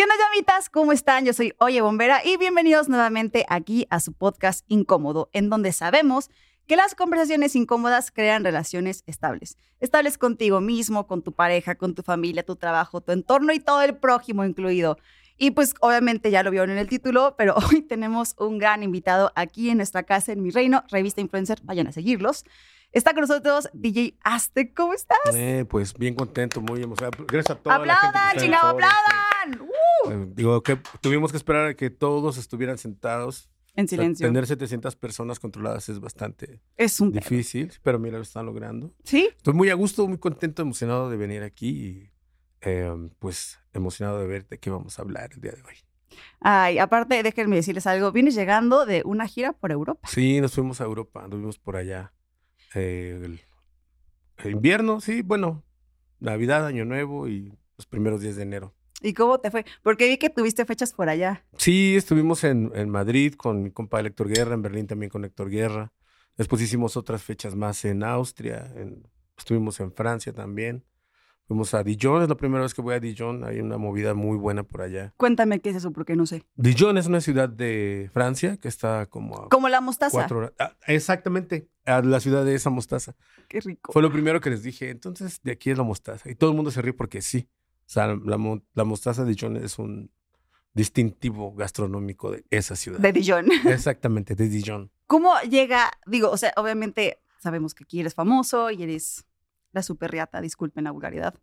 ¿Qué onda, llamitas? ¿Cómo están? Yo soy Oye Bombera y bienvenidos nuevamente aquí a su podcast Incómodo, en donde sabemos que las conversaciones incómodas crean relaciones estables. Estables contigo mismo, con tu pareja, con tu familia, tu trabajo, tu entorno y todo el prójimo incluido. Y pues obviamente ya lo vieron en el título, pero hoy tenemos un gran invitado aquí en nuestra casa, en mi reino, Revista Influencer, vayan a seguirlos. Está con nosotros DJ Aztec, ¿cómo estás? Eh, pues bien contento, muy emocionado. Gracias a toda ¡Aplaudan, chingado, aplaudan! Eh, digo que tuvimos que esperar a que todos estuvieran sentados. En O sea, silencio. tener 700 personas controladas es bastante es un pedo. difícil, pero mira, lo están logrando. ¿Sí? Estoy muy a gusto, muy contento, emocionado de venir aquí y eh, pues emocionado de ver de qué vamos a hablar el día de hoy. Ay, aparte, déjenme decirles algo. Vienes llegando de una gira por Europa. Sí, nos fuimos a Europa, anduvimos por allá. eh, el, el invierno, sí, bueno, Navidad, Año Nuevo y los primeros días de enero. ¿Y cómo te fue? Porque vi que tuviste fechas por allá. Sí, estuvimos en, en Madrid con mi compa Héctor Guerra, en Berlín también con Héctor Guerra. Después hicimos otras fechas más en Austria, en- estuvimos en Francia también. Fuimos a Dijon, es la primera vez que voy a Dijon, hay una movida muy buena por allá. Cuéntame qué es eso, porque no sé. Dijon es una ciudad de Francia que está como a Como la mostaza. cuatro horas. ah, exactamente, a la ciudad de esa mostaza. Qué rico. Fue lo primero que les dije, entonces de aquí es la mostaza. Y todo el mundo se ríe porque sí. O sea, la, mo- la mostaza de Dijon es un distintivo gastronómico de esa ciudad. De Dijon. Exactamente, de Dijon. ¿Cómo llega? Digo, o sea, obviamente sabemos que aquí eres famoso y eres la superriata, disculpen la vulgaridad.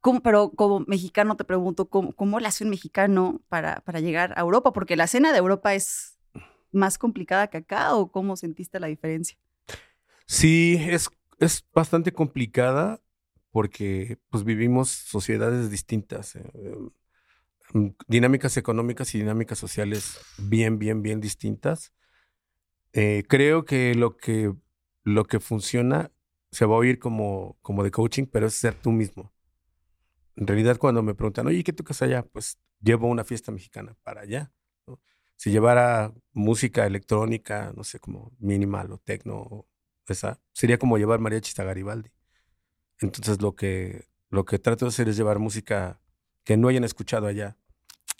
¿Cómo- pero como mexicano te pregunto, ¿cómo, cómo le hace un mexicano para, para llegar a Europa? Porque la escena de Europa es más complicada que acá, ¿o cómo sentiste la diferencia? Sí, es, es bastante complicada porque pues vivimos sociedades distintas, eh, em, dinámicas económicas y dinámicas sociales bien, bien, bien distintas. Eh, creo que lo que lo que funciona se va a oír como, como de coaching, pero es ser tú mismo. En realidad, cuando me preguntan, oye, ¿qué tocas allá? Pues llevo una fiesta mexicana para allá. Si llevara música electrónica, no sé, como minimal o tecno, esa, sería como llevar mariachis a Garibaldi. Entonces, lo que, lo que trato de hacer es llevar música que no hayan escuchado allá.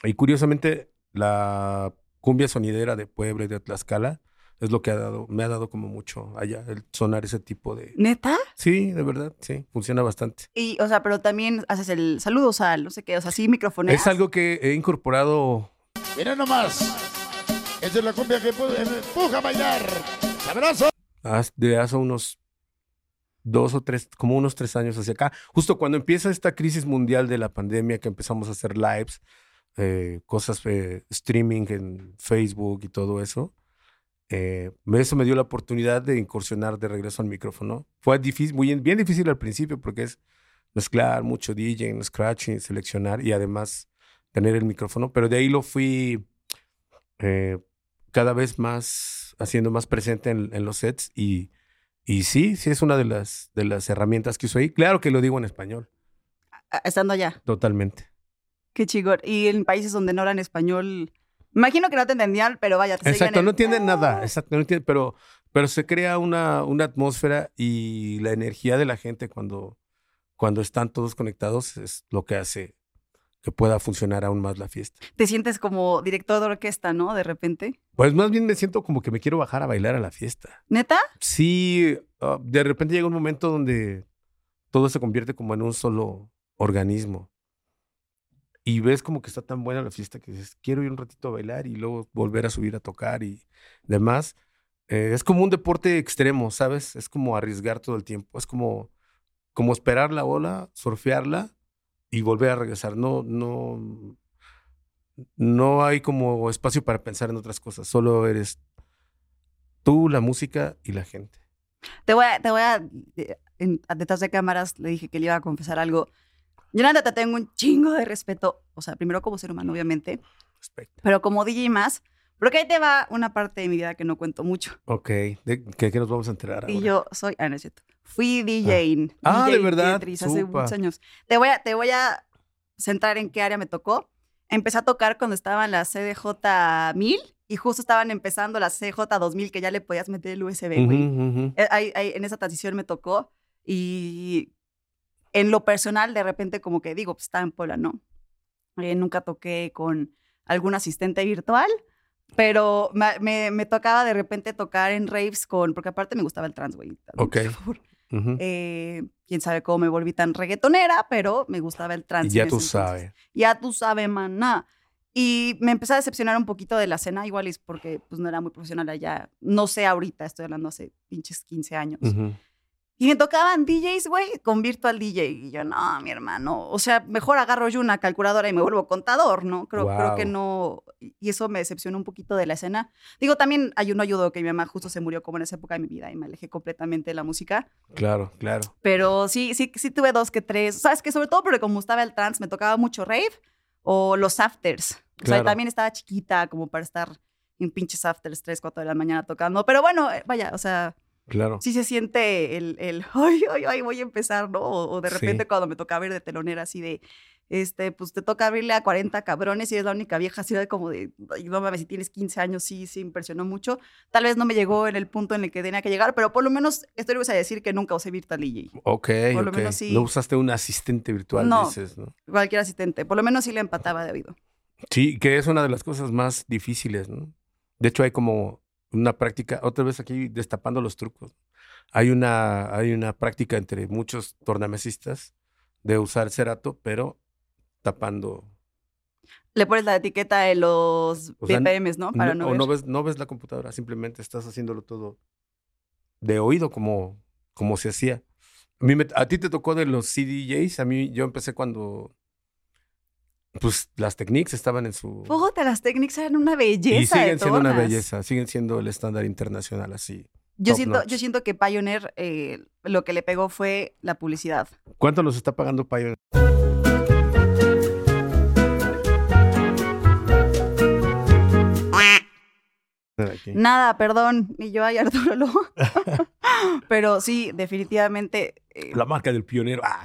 Y curiosamente, la cumbia sonidera de Puebla y de Tlaxcala es lo que ha dado, me ha dado como mucho allá, el sonar ese tipo de... ¿Neta? Sí, de verdad, sí, funciona bastante. Y, o sea, pero también haces el saludo, o sea, no sé qué, o sea, sí, microfoneas. Es algo que he incorporado Mira nomás. Esa es la cumbia que pu- empuja a bailar. ¡Sabroso! haz- de hace unos dos o tres, como unos tres años hacia acá. Justo cuando empieza esta crisis mundial de la pandemia, que empezamos a hacer lives, eh, cosas, eh, streaming en Facebook y todo eso, eh, eso me dio la oportunidad de incursionar de regreso al micrófono. Fue difícil, muy, bien difícil al principio porque es mezclar mucho DJ, scratching, seleccionar y además tener el micrófono, pero de ahí lo fui eh, cada vez más haciendo más presente en, en los sets y, y sí, sí es una de las, de las herramientas que uso ahí. Claro que lo digo en español, Estando allá. totalmente. Qué chingón. Y en países donde no hablan español, imagino que no te entendían, pero vaya, te Exacto, no entienden nada, ¡Ah! exacto, no entienden, pero, pero se crea una, una atmósfera y la energía de la gente cuando, cuando están todos conectados es lo que hace que pueda funcionar aún más la fiesta. Te sientes como director de orquesta, ¿no? De repente. Pues más bien me siento como que me quiero bajar a bailar a la fiesta. ¿Neta? Sí, ah, de repente llega un momento donde todo se convierte como en un solo organismo. Y ves como que está tan buena la fiesta que dices, quiero ir un ratito a bailar y luego volver a subir a tocar y demás. Eh, es como un deporte extremo, ¿sabes? Es como arriesgar todo el tiempo. Es como, como esperar la ola, surfearla y volver a regresar. No, no, no hay como espacio para pensar en otras cosas. Solo eres tú, la música y la gente. Te voy a, te voy a, eh, detrás de cámaras le dije que le iba a confesar algo. Yo nada te tengo un chingo de respeto, o sea, primero como ser humano, obviamente, Respecto. pero como DJ más, porque ahí te va una parte de mi vida que no cuento mucho. Ok, ¿de qué, qué nos vamos a enterar ahora? Y yo soy, ah, no es cierto, fui DJ. Ah, DJ ¿de verdad? Tetris hace muchos años. Te voy, a, te voy a centrar en qué área me tocó. Empecé a tocar cuando estaba en la CDJ 1000 y justo estaban empezando la CJ 2000 que ya le podías meter el USB, güey. Ujú. Eh, ahí- ahí, en esa transición me tocó y en lo personal de repente como que digo, pues estaba en Puebla, ¿no? eh, nunca toqué con algún asistente virtual, pero me, me- me tocaba de repente tocar en raves con, porque aparte me gustaba el trans, güey. Ok. por favor. Ujú. Eh, quién sabe cómo me volví tan reggaetonera, pero me gustaba el trans. ya tú sabes. Ya tú sabes, maná. Y me empecé a decepcionar un poquito de la cena, igual es porque pues no era muy profesional allá. No sé ahorita, estoy hablando hace pinches 15 años. Ujú. Y me tocaban DJs, güey, con Virtual DJ. Y yo, no, mi hermano. O sea, mejor agarro yo una calculadora y me vuelvo contador, ¿no? Creo, creo que no. Y eso me decepcionó un poquito de la escena. Digo, también hay uno ayudó que mi mamá justo se murió como en esa época de mi vida y me alejé completamente de la música. Claro, claro. Pero sí, sí, sí tuve dos que tres. ¿Sabes que Sobre todo porque como estaba el trans, me tocaba mucho rave o los afters. O sea, Claro. también estaba chiquita como para estar en pinches afters 3, 4 de la mañana tocando. Pero bueno, eh, vaya, o sea, Claro. sí se siente el, el ay, ay, ay, voy a empezar, ¿no? O, o de Sí. repente cuando me tocaba ir de telonera así de, este, pues te toca abrirle a 40 cabrones y eres la única vieja, así de como de, "Ay, no mames, si tienes 15 años, sí, sí, impresionó mucho. Tal vez no me llegó en el punto en el que tenía que llegar, pero por lo menos estoy de decir que nunca usé Virtual DJ. Ok, Por lo menos sí. No usaste un asistente virtual, No. dices, ¿no? Cualquier asistente, por lo menos sí le empataba de oído. Sí, que es una de las cosas más difíciles, ¿no? De hecho, hay como una práctica, otra vez aquí destapando los trucos. Hay una, hay una práctica entre muchos tornamesistas de usar cerato, pero tapando. Le pones la etiqueta de los O sea, BPMs, ¿no? Para no, ver. no ves, no ves la computadora, simplemente estás haciéndolo todo de oído, como, como se hacía. A, mí me- a ti te tocó de los CDJs, a mí yo empecé cuando pues las Technics estaban en su... Puta, las técnicas eran una belleza. y siguen de siendo una belleza, siguen siendo el estándar internacional así. Yo siento, notch. yo siento que Pioneer eh, lo que le pegó fue la publicidad. ¿Cuánto nos está pagando Pioneer? Nada, perdón, ni yo, ay Arturo Lo. Pero sí, definitivamente. eh, La marca del pionero. Ah.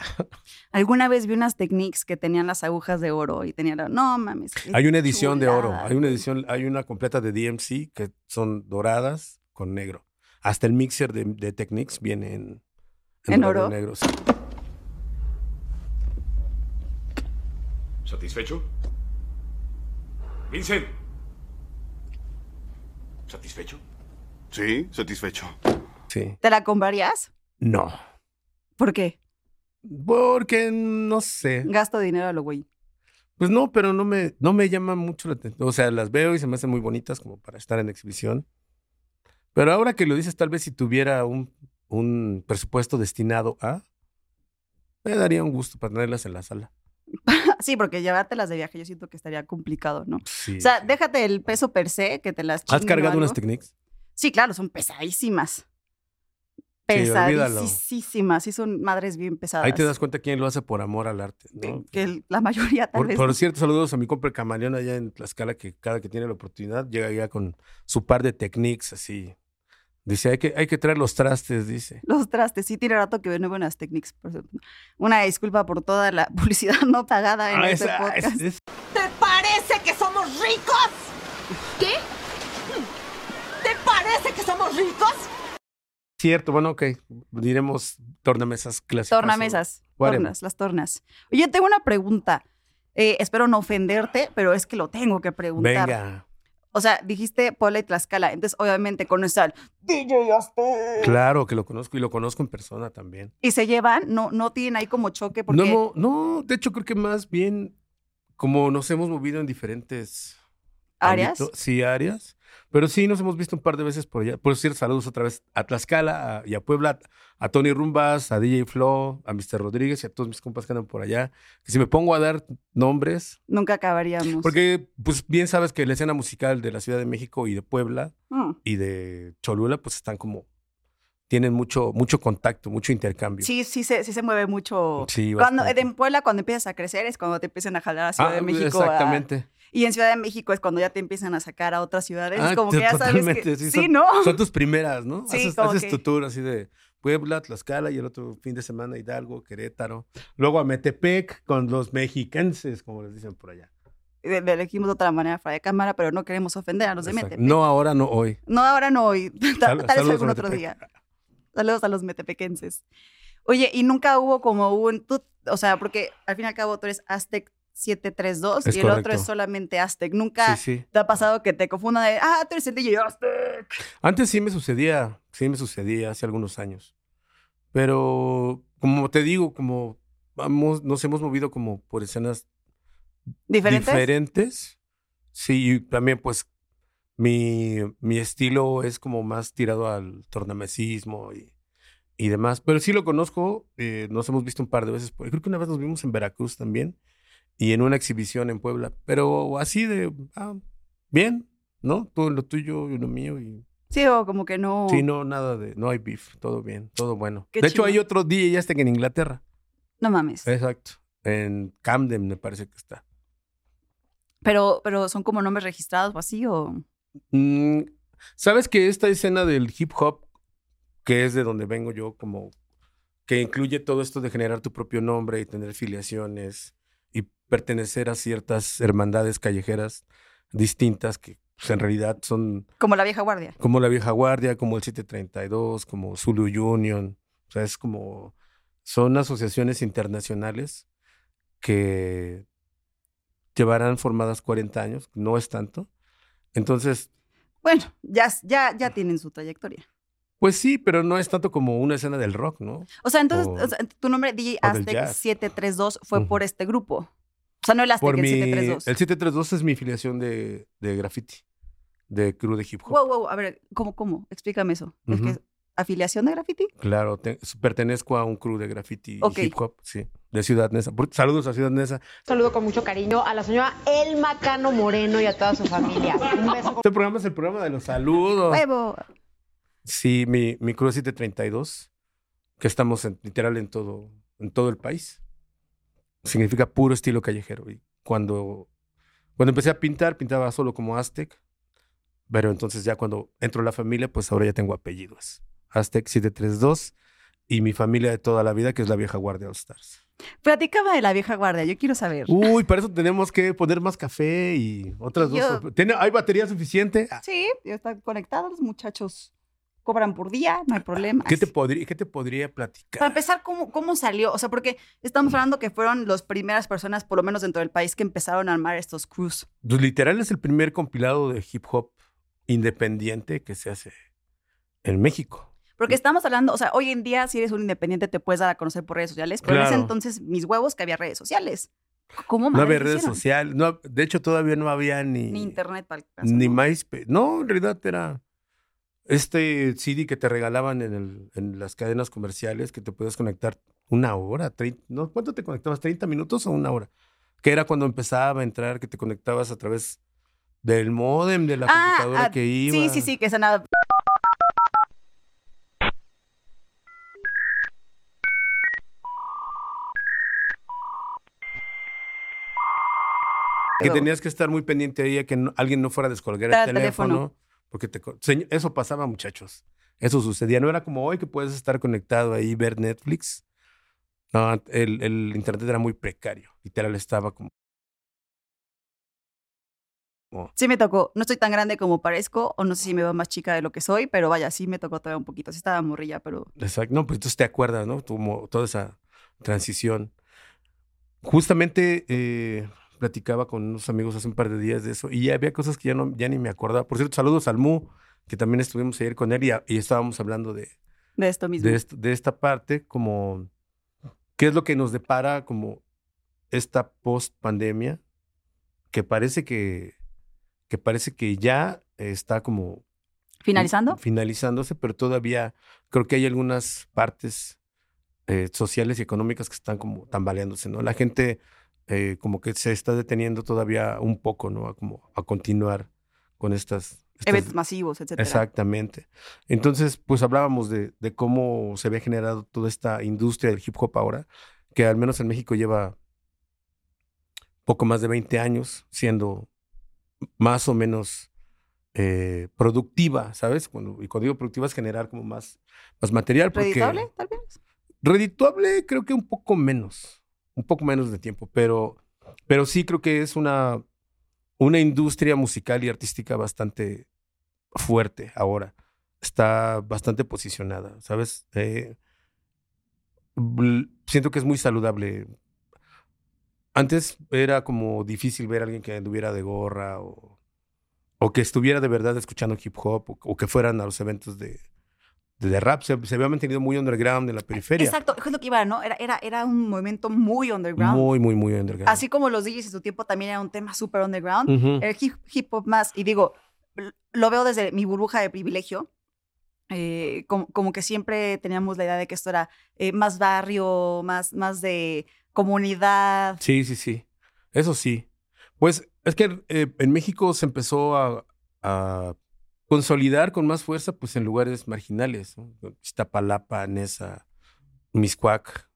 alguna vez vi unas techniques que tenían las agujas de oro y tenían. la- No mames. Hay una edición de oro, hay una edición, hay una completa de DMC que son doradas con negro. Hasta el mixer de, de Technics viene en, ¿En oro? negro. sí. ¿Satisfecho? Vincent. ¿Satisfecho? Sí, satisfecho. Sí. ¿Te la comprarías? No. ¿Por qué? Porque no sé. Gasto dinero a lo güey. Pues no, pero no me, no me llama mucho la atención. O sea, las veo y se me hacen muy bonitas como para estar en exhibición. Pero ahora que lo dices, tal vez si tuviera un, un presupuesto destinado a, me daría un gusto para tenerlas en la sala. Sí, porque llevártelas de viaje yo siento que estaría complicado, ¿no? Sí. O sea, sí. déjate el peso per se, que te las ¿Has cargado unas. Technics? Sí, claro, son pesadísimas. Pesadísimas. Sí, son madres bien pesadas. Ahí te das cuenta quién lo hace por amor al arte. ¿no? que, el- la mayoría tal Por, vez. por cierto, saludos a mi compa el camaleón allá en Tlaxcala, que cada que tiene la oportunidad llega ya con su par de techniques así. Dice, hay que, hay que traer los trastes, dice. Los trastes, sí, tiene rato que ven buenas técnicas. por. Una disculpa por toda la publicidad no pagada en Ah, este esa- podcast. es- es- ¿Te parece que somos ricos? ¿Qué? ¿Te parece que somos ricos? Cierto, bueno, ok. Diremos tornamesas clásicas. Tornamesas, tornas, las tornas. Oye, tengo una pregunta. Eh, espero no ofenderte, pero es que lo tengo que preguntar. Venga. O sea, dijiste Puebla y Tlaxcala, entonces obviamente conoces al DJ Aztec. Claro que lo conozco y lo conozco en persona también. Y se llevan, no, no tienen ahí como choque porque No, no, de hecho creo que más bien como nos hemos movido en diferentes áreas. sí, áreas. Pero sí, nos hemos visto un par de veces por allá. Por cierto, saludos otra vez a Tlaxcala a- y a Puebla, a Tony Rumbas, a DJ Flo, a Mr. Rodríguez y a todos mis compas que andan por allá. Que si me pongo a dar nombres, Nunca acabaríamos. porque pues bien sabes que la escena musical de la Ciudad de México y de Puebla Mm. y de Cholula pues están como, tienen mucho, mucho contacto, mucho intercambio. Sí, sí se, sí se mueve mucho. Sí, Cuando, en Puebla, cuando empiezas a crecer, es cuando te empiezan a jalar a Ciudad Ah, de México. a- Exactamente. Y en Ciudad de México es cuando ya te empiezan a sacar a otras ciudades. Ah, como que ya sabes que. sí, Sí, son- ¿no? Son tus primeras, ¿no? Sí, haces como haces que- tu tour así de Puebla, Tlaxcala y el otro fin de semana Hidalgo, Querétaro. Luego a Metepec con los mexicenses, como les dicen por allá. Le le elegimos de otra manera fuera de cámara, pero no queremos ofender a los de. Metepec. No ahora, no hoy. No, ahora no hoy. Tal, Sal- tal vez algún otro día. Saludos a los metepequenses. Oye, y nunca hubo como un. Tú, o sea, porque al fin y al cabo tú eres Aztec 732 Es y el otro es solamente Aztec. Nunca Sí, sí. te ha pasado que te confundan de, ah, tú eres el DJ Aztec. Antes sí me sucedía, sí me sucedía hace algunos años. Pero, como te digo, como vamos, nos hemos movido como por escenas ¿Diferentes? diferentes. Sí, y también pues mi, mi estilo es como más tirado al tornamesismo y, y demás. Pero sí lo conozco, eh, nos hemos visto un par de veces. Creo que una vez nos vimos en Veracruz también y en una exhibición en Puebla. Pero así de, ah, bien, ¿no? Todo lo tuyo y lo mío y... Sí, o como que no. Sí, no, nada de, no hay beef, todo bien, todo bueno. Qué de hecho, hay otro DJ ya está en Inglaterra. No mames. Exacto. En Camden me parece que está. Pero, pero son como nombres registrados o así, o. Mm, ¿Sabes que esta escena del hip hop, que es de donde vengo yo, como que incluye todo esto de generar tu propio nombre y tener filiaciones y pertenecer a ciertas hermandades callejeras distintas que pues, en realidad son Como la vieja guardia. como la vieja guardia, como el 732, como Zulu Union, o sea, es como son asociaciones internacionales que llevarán formadas 40 años, no es tanto. Entonces, Bueno, ya, ya, ya tienen su trayectoria. Pues sí, pero no es tanto como una escena del rock, ¿no? O sea, entonces, O- o sea, tu nombre DJ Aztec jazz. 732 fue Ujú. por este grupo. O sea, no el Aztec, Por el mi, 732. el 732 es mi filiación de, de graffiti, de crew de hip hop. Wow, wow, a ver, ¿cómo, cómo? Explícame eso. ¿Es que afiliación de graffiti? Claro, te- pertenezco a un crew de graffiti Ok. y hip hop, sí, de Ciudad Neza. Saludos a Ciudad Neza. Saludo con mucho cariño a la señora Elma Cano Moreno y a toda su familia. Un beso. Este programa es el programa de los saludos. ¡Huevo! Sí, mi, mi crew es 732, que estamos en- literal en todo, en todo el país. Significa puro estilo callejero. Y cuando, cuando empecé a pintar, pintaba solo como Aztec. Pero entonces ya cuando entro a la familia, pues ahora ya tengo apellidos. Aztec 732 y mi familia de toda la vida, que es la vieja guardia All Stars. Platícame de la vieja guardia, yo quiero saber. Uy, para eso tenemos que poner más café y otras Yo- dos. ¿Tiene- ¿Hay batería suficiente? Ah, Sí, ya están conectados, los muchachos cobran por día, no hay problema. ¿Qué te, podría, ¿Qué te podría platicar? Para empezar, ¿cómo, ¿cómo salió? O sea, porque estamos hablando que fueron las primeras personas, por lo menos dentro del país, que empezaron a armar estos crews. Pues literal es el primer compilado de hip hop independiente que se hace en México. Porque estamos hablando, o sea, hoy en día, si eres un independiente, te puedes dar a conocer por redes sociales, pero en ese entonces, mis huevos, que había redes sociales. ¿Cómo No había redes sociales, no, de hecho todavía no había ni, Ni internet para el caso, ni ¿no? MySpace. No, en realidad era este CD que te regalaban en, el- en las cadenas comerciales que te podías conectar una hora, ¿no? ¿cuánto te conectabas? ¿30 minutos o una hora? Que era cuando empezaba a entrar, que te conectabas a través del modem de la Ah, computadora ah, que iba. Sí, sí, sí, que sonaba. Que tenías que estar muy pendiente ahí a que no- alguien no fuera a descolgar el el teléfono. teléfono. Porque te, eso pasaba, muchachos. Eso sucedía. No era como hoy que puedes estar conectado ahí ver Netflix. No, el, el internet era muy precario. Literal estaba como. Sí me tocó. No estoy tan grande como parezco, o no sé si me veo más chica de lo que soy, pero vaya, sí me tocó todavía un poquito. Sí estaba morrilla, pero Exacto. No, pues entonces te acuerdas, ¿no? Como toda esa transición. Justamente eh, platicaba con unos amigos hace un par de días de eso y ya había cosas que ya, no, ya ni me acordaba. Por cierto, saludos al Mu, que también estuvimos ayer con él y, a- y estábamos hablando de, de esto mismo. de, esta parte, como qué es lo que nos depara como esta post pandemia, que parece que, que parece que ya está como ¿Finalizando? finalizándose, pero todavía creo que hay algunas partes eh, sociales y económicas que están como tambaleándose, ¿no? La gente eh, como que se está deteniendo todavía un poco, ¿no? A, como a continuar con estas... estas- Eventos masivos, etcétera. Exactamente. Entonces, pues hablábamos de, de cómo se había generado toda esta industria del hip hop ahora, que al menos en México lleva poco más de 20 años siendo más o menos eh, productiva, ¿sabes? Cuando, y cuando digo productiva es generar como más, más material. Porque ¿Reditable, tal vez? Redituable creo que un poco menos, un poco menos de tiempo, pero, pero sí creo que es una, una industria musical y artística bastante fuerte ahora. Está bastante posicionada, ¿sabes? Eh, siento que es muy saludable. antes era como difícil ver a alguien que anduviera de gorra o, o que estuviera de verdad escuchando hip hop o, o que fueran a los eventos de, de, rap. Se, se había mantenido muy underground en la periferia. Exacto, es lo que iba, ¿no? Era, era, era un movimiento muy underground. Muy, muy, muy underground. Así como los DJs en su tiempo también era un tema súper underground. Ujú. El hip, hip hop más, y digo, lo veo desde mi burbuja de privilegio. eh, como, como que siempre teníamos la idea de que esto era eh, más barrio, más, más de comunidad. Sí, sí, sí. Eso sí. Pues es que eh, en México se empezó a, a consolidar con más fuerza pues en lugares marginales. ¿no? Iztapalapa, Nesa, Miscuac,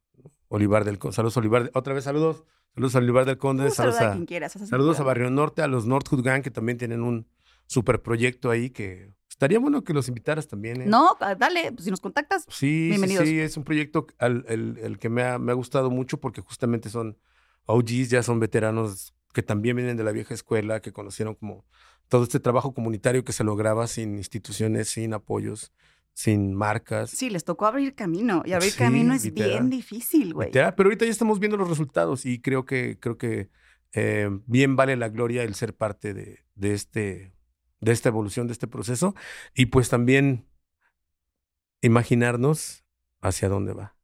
Olivar del Conde. Saludos, Olivar. Otra vez saludos. Saludos a Olivar del Conde. Saludos a quien saludos a. Barrio Norte, a los North Hood Gang que también tienen un super proyecto ahí que estaría bueno que los invitaras también. ¿eh? No, ah, dale, pues si nos contactas. Sí, sí, Bienvenidos. sí, es un proyecto al- el, el que me ha, me ha gustado mucho porque justamente son OGs, ya son veteranos que también vienen de la vieja escuela, que conocieron como todo este trabajo comunitario que se lograba sin instituciones, sin apoyos, sin marcas. Sí, les tocó abrir camino. Y abrir Sí, camino es literal. bien difícil, güey. Pero ahorita ya estamos viendo los resultados y creo que, creo que eh, bien vale la gloria el ser parte de, de, este, de esta evolución, de este proceso. Y pues también imaginarnos hacia dónde va.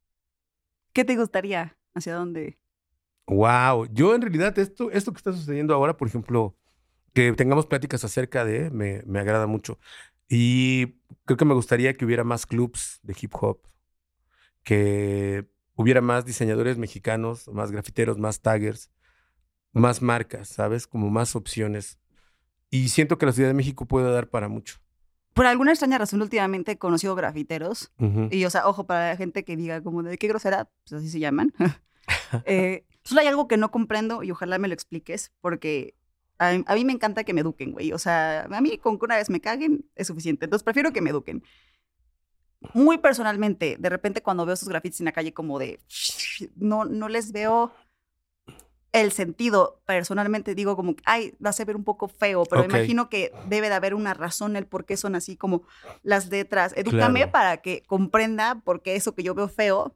¿Qué te gustaría? ¿Hacia dónde? Wow, yo en realidad esto, esto que está sucediendo ahora, por ejemplo, que tengamos pláticas acerca de, me, me agrada mucho. Y creo que me gustaría que hubiera más clubs de hip hop, que hubiera más diseñadores mexicanos, más grafiteros, más taggers, más marcas, ¿sabes? Como más opciones. Y siento que la Ciudad de México puede dar para mucho. Por alguna extraña razón, últimamente he conocido grafiteros. Y, o sea, ojo, para la gente que diga como de qué grosera, pues así se llaman. eh, solo hay algo que no comprendo y ojalá me lo expliques, porque a, mí- a mí me encanta que me eduquen, güey. O sea, a mí con que una vez me caguen es suficiente. Entonces prefiero que me eduquen. Muy personalmente, de repente cuando veo esos grafitis en la calle como de... No, no les veo el sentido. Personalmente digo como, ay, va a ver un poco feo, pero Ok. imagino que debe de haber una razón el por qué son así como las letras. Edúcame Claro. para que comprenda por qué eso que yo veo feo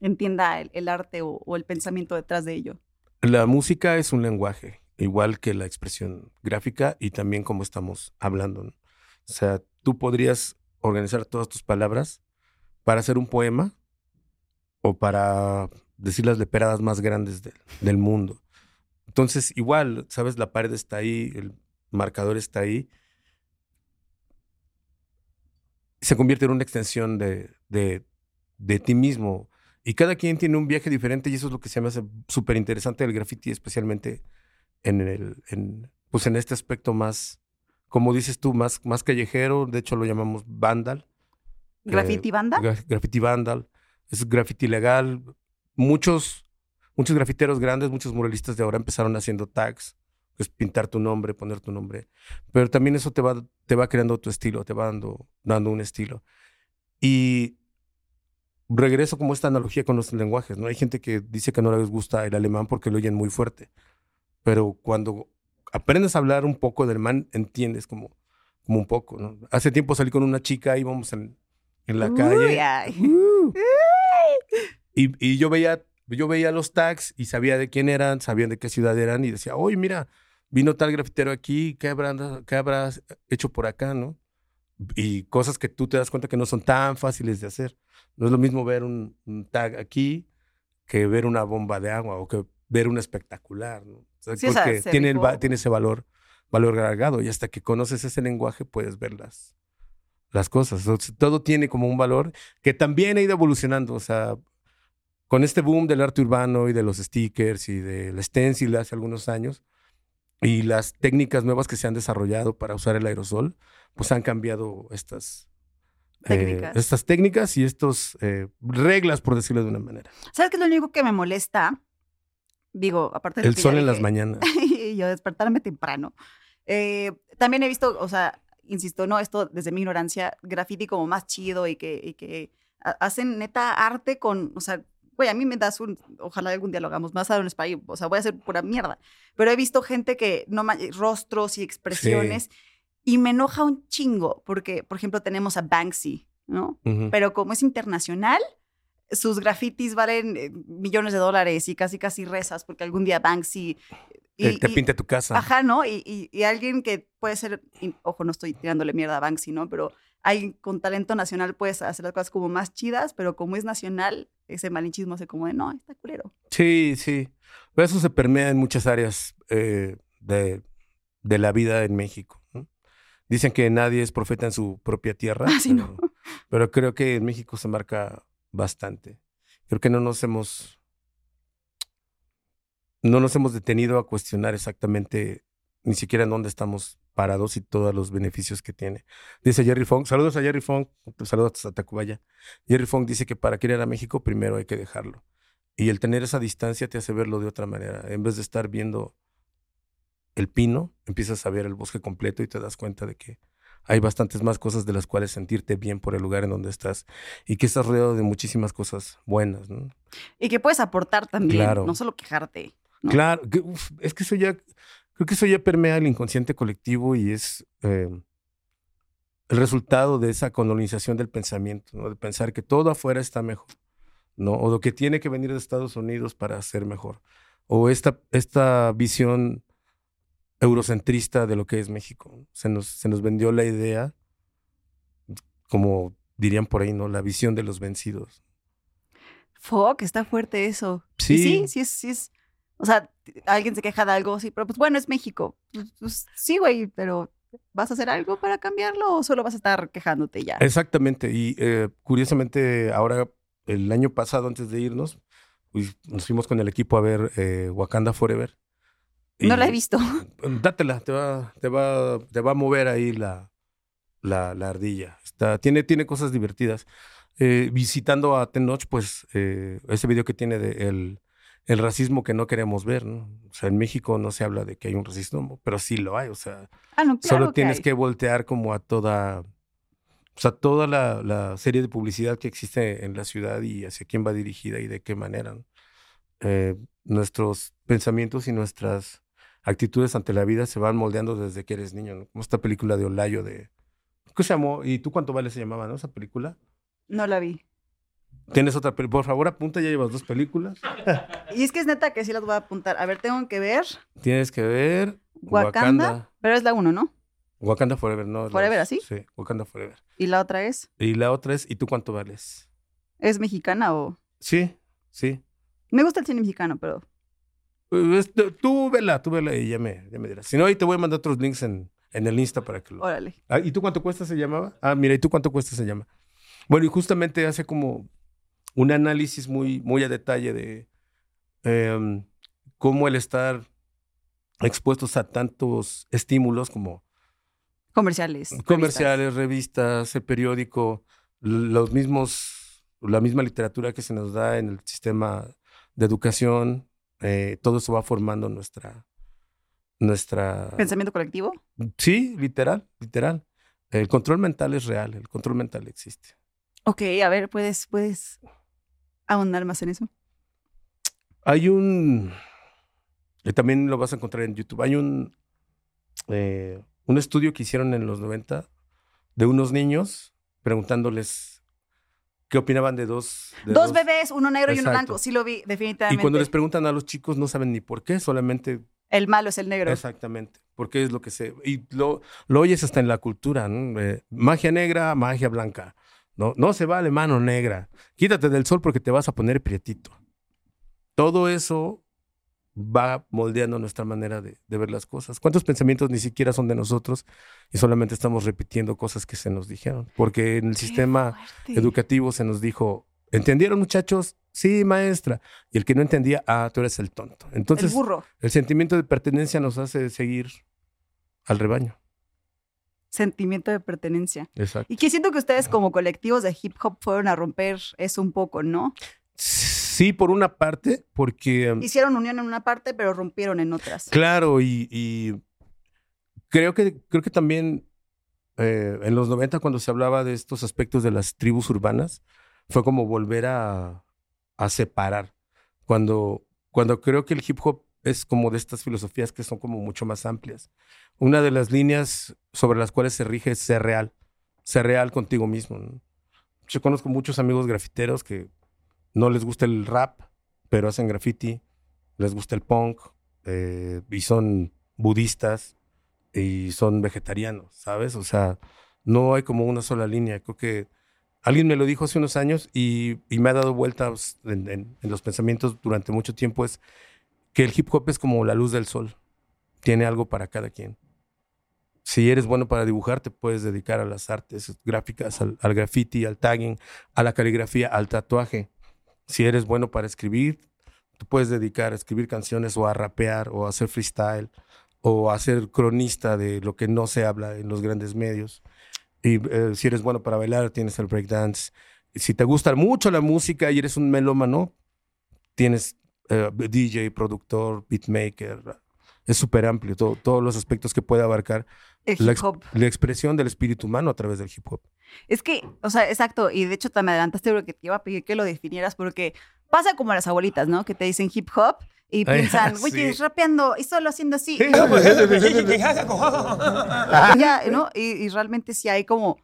entienda el, el arte o, o el pensamiento detrás de ello. La música es un lenguaje, igual que la expresión gráfica y también como estamos hablando. O sea, tú podrías organizar todas tus palabras para hacer un poema o para decir las leperadas más grandes del, del mundo. Entonces, igual, ¿sabes? La pared está ahí, el marcador está ahí. Se convierte en una extensión de, de, de ti mismo. Y cada quien tiene un viaje diferente y eso es lo que se me hace súper interesante del graffiti, especialmente en, el, en, pues en este aspecto más, como dices tú, más, más callejero. De hecho, lo llamamos vandal. ¿Graffiti banda? gra- graffiti vandal. Es graffiti legal. Muchos, muchos grafiteros grandes, muchos muralistas de ahora empezaron haciendo tags, que es pintar tu nombre, poner tu nombre. Pero también eso te va, te va creando tu estilo, te va dando, dando un estilo. Y regreso como esta analogía con los lenguajes, ¿no? Hay gente que dice que no les gusta el alemán porque lo oyen muy fuerte. Pero cuando aprendes a hablar un poco de alemán, entiendes como, como un poco, ¿no? Hace tiempo salí con una chica, íbamos en, en la Uy, calle. ay. Uh. Y, y yo veía, yo veía los tags y sabía de quién eran, sabían de qué ciudad eran y decía, oye, mira, vino tal grafitero aquí, ¿qué habrá, qué habrás hecho por acá, no? Y cosas que tú te das cuenta que no son tan fáciles de hacer. No es lo mismo ver un, un tag aquí que ver una bomba de agua o que ver un espectacular, ¿no? Sí, o sea, porque se tiene, el tiene ese valor, valor agregado y hasta que conoces ese lenguaje puedes ver las, las cosas. Todo tiene como un valor que también ha ido evolucionando. O sea, con este boom del arte urbano y de los stickers y del stencil hace algunos años y las técnicas nuevas que se han desarrollado para usar el aerosol, pues han cambiado estas eh, Técnicas. estas técnicas y estas reglas, por decirlo de una manera. ¿Sabes qué es lo único que me molesta? Digo, aparte de El sol en las mañanas. y yo despertarme temprano. Eh, también he visto, o sea, insisto, no, esto desde mi ignorancia, graffiti como más chido y que, y que ha- hacen neta arte con, o sea, güey, a mí me das un, ojalá algún día lo hagamos más a un espacio, o sea, voy a hacer pura mierda. Pero he visto gente que, no rostros y expresiones, y me enoja un chingo, porque, por ejemplo, tenemos a Banksy, ¿no? Ujú. Pero como es internacional, sus grafitis valen eh, millones de dólares y casi casi rezas porque algún día Banksy... Te, y- te y- pinte tu casa. Ajá, ¿no? Y, y- alguien que puede ser, ojo, no estoy tirándole mierda a Banksy, ¿no? Pero alguien con talento nacional puede hacer las cosas como más chidas, pero como es nacional, ese malinchismo hace como de, no, está culero. Sí, sí. Pero eso se permea en muchas áreas eh, de, de la vida en México. ¿no? Dicen que nadie es profeta en su propia tierra. Ah, sí, no. pero creo que en México se marca bastante. Creo que no nos hemos. No nos hemos detenido a cuestionar exactamente ni siquiera en dónde estamos parados y todos los beneficios que tiene. Dice Jerry Fong, saludos a Jerry Fong, saludos a Tacubaya. Jerry Fong dice que para querer a México primero hay que dejarlo. Y el tener esa distancia te hace verlo de otra manera. En vez de estar viendo el pino, empiezas a ver el bosque completo y te das cuenta de que hay bastantes más cosas de las cuales sentirte bien por el lugar en donde estás y que estás rodeado de muchísimas cosas buenas. ¿no? Y que puedes aportar también, Claro. no solo quejarte. ¿no? Claro, que, uf, es que eso ya, creo que eso ya permea el inconsciente colectivo y es eh, el resultado de esa colonización del pensamiento, ¿no? de pensar que todo afuera está mejor, ¿no? o lo que tiene que venir de Estados Unidos para ser mejor, o esta, esta visión eurocentrista de lo que es México. Se nos, se nos vendió la idea, como dirían por ahí, ¿no? La visión de los vencidos. Fuck, está fuerte eso. Sí. sí, sí es, sí es. O sea, alguien se queja de algo, sí, pero pues bueno, es México. Pues, pues, sí, güey, pero ¿vas a hacer algo para cambiarlo o solo vas a estar quejándote ya? Exactamente. Y eh, curiosamente, ahora, el año pasado, antes de irnos, pues, nos fuimos con el equipo a ver eh, Wakanda Forever. No la he visto. Dátela, te va, te va, te va a mover ahí la, la, la ardilla. Está, tiene, tiene cosas divertidas. Eh, visitando a Tenoch, pues, eh, ese video que tiene de el, el racismo que no queremos ver, ¿no? O sea, en México no se habla de que hay un racismo, pero sí lo hay. O sea, Ah, no, claro Solo tienes hay. que voltear como a toda, o sea, toda la, la serie de publicidad que existe en la ciudad y hacia quién va dirigida y de qué manera. ¿no? Eh, nuestros pensamientos y nuestras actitudes ante la vida se van moldeando desde que eres niño, ¿no? Como esta película de Olayo de... ¿Qué se llamó? ¿Y tú cuánto vale se llamaba, no? Esa película. No la vi. Tienes otra película. Por favor, apunta, ya llevas dos películas. Y es que es neta que sí las voy a apuntar. A ver, tengo que ver Tienes que ver Wakanda, Wakanda. pero es la uno, ¿no? Wakanda Forever, ¿no? Forever, Las- ¿así? Sí, Wakanda Forever. Y la otra es, Y la otra es, ¿y tú cuánto vales? ¿es mexicana o...? Sí, sí. Me gusta el cine mexicano, pero... Pues, tú- vela, tú vela y ya me, ya me dirás. Si no, ahí te voy a mandar otros links en, en el Insta para que lo... Órale. Ah, ¿Y tú cuánto cuesta se llamaba? Ah, mira, ¿y tú cuánto cuesta se llama? Bueno, y justamente hace como un análisis muy, muy a detalle de em, cómo el estar expuestos a tantos estímulos como Comerciales. comerciales, revistas, el periódico, los mismos, la misma literatura que se nos da en el sistema de educación, eh, todo eso va formando nuestra, nuestra. Pensamiento colectivo. sí, literal, literal. El control mental es real, el control mental existe. Ok, a ver, ¿puedes, puedes ahondar más en eso? Hay un, y también lo vas a encontrar en YouTube, hay un, eh, un estudio que hicieron en los 90 de unos niños preguntándoles qué opinaban de dos... de Dos bebés, uno negro y uno blanco. Sí lo vi, Y definitivamente. cuando les preguntan a los chicos no saben ni por qué, solamente El malo es el negro. exactamente, porque es lo que se... Y lo, lo oyes hasta en la cultura, ¿no? Eh, magia negra, magia blanca. No, no se vale mano negra. Quítate del sol porque te vas a poner prietito. Todo eso va moldeando nuestra manera de, de ver las cosas. ¿Cuántos pensamientos ni siquiera son de nosotros y solamente estamos repitiendo cosas que se nos dijeron? Porque en el Qué sistema fuerte. educativo se nos dijo, ¿entendieron muchachos? Sí, maestra. Y el que no entendía, ah, tú eres el tonto. Entonces, el burro. el sentimiento de pertenencia nos hace seguir al rebaño. Sentimiento de pertenencia. Exacto. Y que siento que ustedes como colectivos de hip hop fueron a romper eso un poco, ¿no? Sí, por una parte, porque, um, Hicieron unión en una parte, pero rompieron en otras. claro, y, y creo, que, creo que también eh, en los 90, cuando se hablaba de estos aspectos de las tribus urbanas, fue como volver a, a separar. Cuando, cuando creo que el hip hop es como de estas filosofías que son como mucho más amplias. Una de las líneas sobre las cuales se rige es ser real, ser real contigo mismo. ¿no? Yo conozco muchos amigos grafiteros que no les gusta el rap, pero hacen graffiti, les gusta el punk, eh, y son budistas y son vegetarianos, ¿sabes? O sea, no hay como una sola línea. Creo que alguien me lo dijo hace unos años y, me ha dado vueltas en, los pensamientos durante mucho tiempo, es que el hip hop es como la luz del sol, tiene algo para cada quien. Si eres bueno para dibujar, te puedes dedicar a las artes gráficas, al graffiti, al tagging, a la caligrafía, al tatuaje. Si eres bueno para escribir, te puedes dedicar a escribir canciones o a rapear o a hacer freestyle o a ser cronista de lo que no se habla en los grandes medios. Y eh, si eres bueno para bailar, tienes el breakdance. Si te gusta mucho la música y eres un melómano, tienes eh, DJ, productor, beatmaker. Es súper amplio, todo- todos los aspectos que puede abarcar la, ex- la expresión del espíritu humano a través del hip hop. Es que, o sea, exacto, y de hecho te me adelantaste porque te iba a pedir que lo definieras porque pasa como a las abuelitas, ¿no? Que te dicen hip hop y piensan, sí. oye, rapeando y solo haciendo así. Sí, ya, ¿no? Y, y realmente sí hay como